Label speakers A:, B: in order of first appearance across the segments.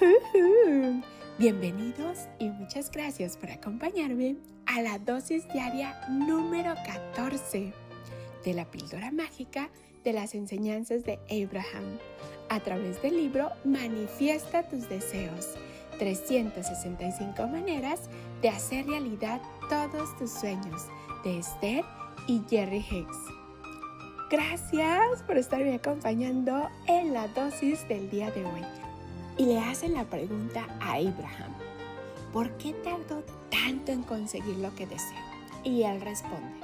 A: Bienvenidos y muchas gracias por acompañarme a la dosis diaria número 14 de la píldora mágica de las enseñanzas de Abraham a través del libro Manifiesta tus deseos. 365 maneras de hacer realidad todos tus sueños de Esther y Jerry Hicks. Gracias por estarme acompañando en la dosis del día de hoy y le hacen la pregunta a Abraham, ¿por qué tardó tanto en conseguir lo que desea? Y él responde,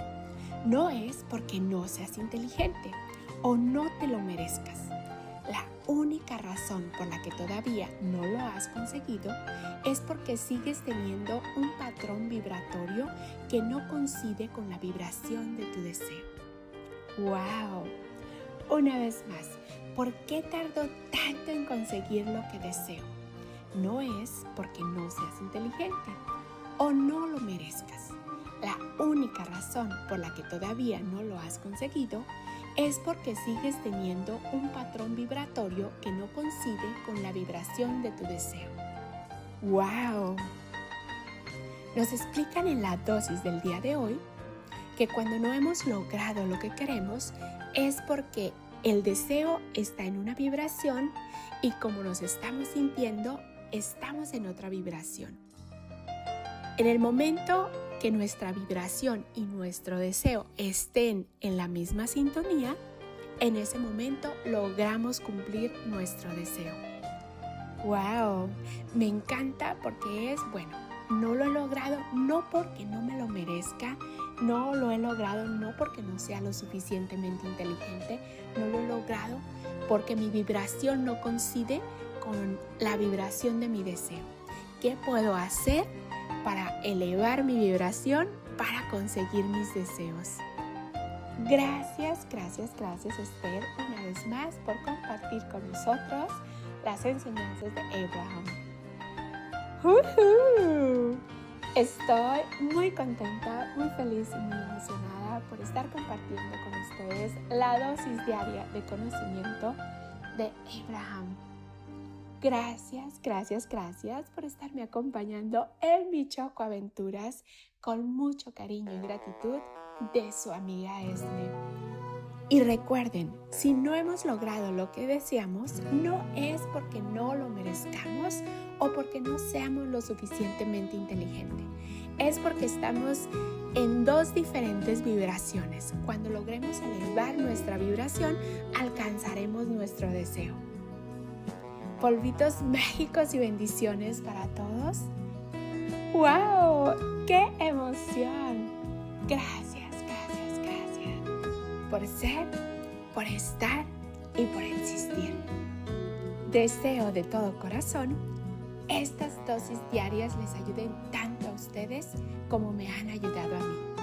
A: no es porque no seas inteligente o no te lo merezcas. La única razón por la que todavía no lo has conseguido es porque sigues teniendo un patrón vibratorio que no coincide con la vibración de tu deseo. ¡Wow! Una vez más, ¿por qué tardó tanto en conseguir lo que deseo? No es porque no seas inteligente o no lo merezcas. La única razón por la que todavía no lo has conseguido es porque sigues teniendo un patrón vibratorio que no coincide con la vibración de tu deseo. ¡Wow! Nos explican en la dosis del día de hoy que cuando no hemos logrado lo que queremos es porque el deseo está en una vibración y como nos estamos sintiendo, estamos en otra vibración. En el momento que nuestra vibración y nuestro deseo estén en la misma sintonía, en ese momento logramos cumplir nuestro deseo. ¡Wow! Me encanta porque es, bueno, no lo he logrado no porque no me lo merezca, no lo he logrado no porque no sea lo suficientemente inteligente, no lo he logrado porque mi vibración no coincide con la vibración de mi deseo. ¿Qué puedo hacer para elevar mi vibración para conseguir mis deseos? Gracias, gracias, gracias Esther una vez más por compartir con nosotros las enseñanzas de Abraham. Estoy muy contenta, muy feliz y muy emocionada por estar compartiendo con ustedes la dosis diaria de conocimiento de Abraham. Gracias, gracias, gracias por estarme acompañando en mi Choco Aventuras con mucho cariño y gratitud de su amiga Esme. Y recuerden, si no hemos logrado lo que deseamos, no es porque no lo merezcamos o porque no seamos lo suficientemente inteligentes. Es porque estamos en dos diferentes vibraciones. Cuando logremos elevar nuestra vibración, alcanzaremos nuestro deseo. Polvitos mágicos y bendiciones para todos. ¡Wow! ¡Qué emoción! Gracias por ser, por estar y por existir. Deseo de todo corazón estas dosis diarias les ayuden tanto a ustedes como me han ayudado a mí.